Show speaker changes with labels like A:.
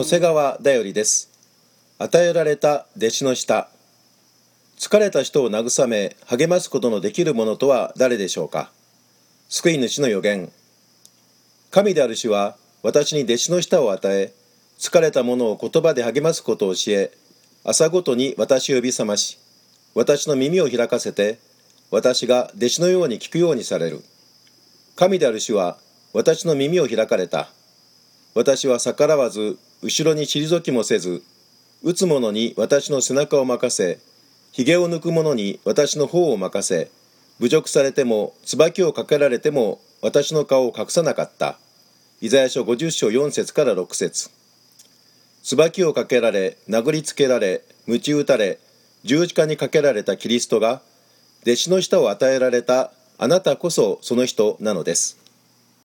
A: 瀬川だよりです。与えられた弟子の下疲れた人を慰め励ますことのできる者とは誰でしょうか。救い主の予言。神である主は私に弟子の舌を与え疲れた者を言葉で励ますことを教え朝ごとに私を呼び覚まし私の耳を開かせて私が弟子のように聞くようにされる。神である主は私の耳を開かれた。私は逆らわず後ろに退きもせず打つ者に私の背中を任せ髭を抜く者に私の方を任せ侮辱されても椿をかけられても私の顔を隠さなかった。イザヤ書50章4節から6節。椿をかけられ殴りつけられ鞭打たれ十字架にかけられたキリストが弟子の舌を与えられたあなたこそその人なのです。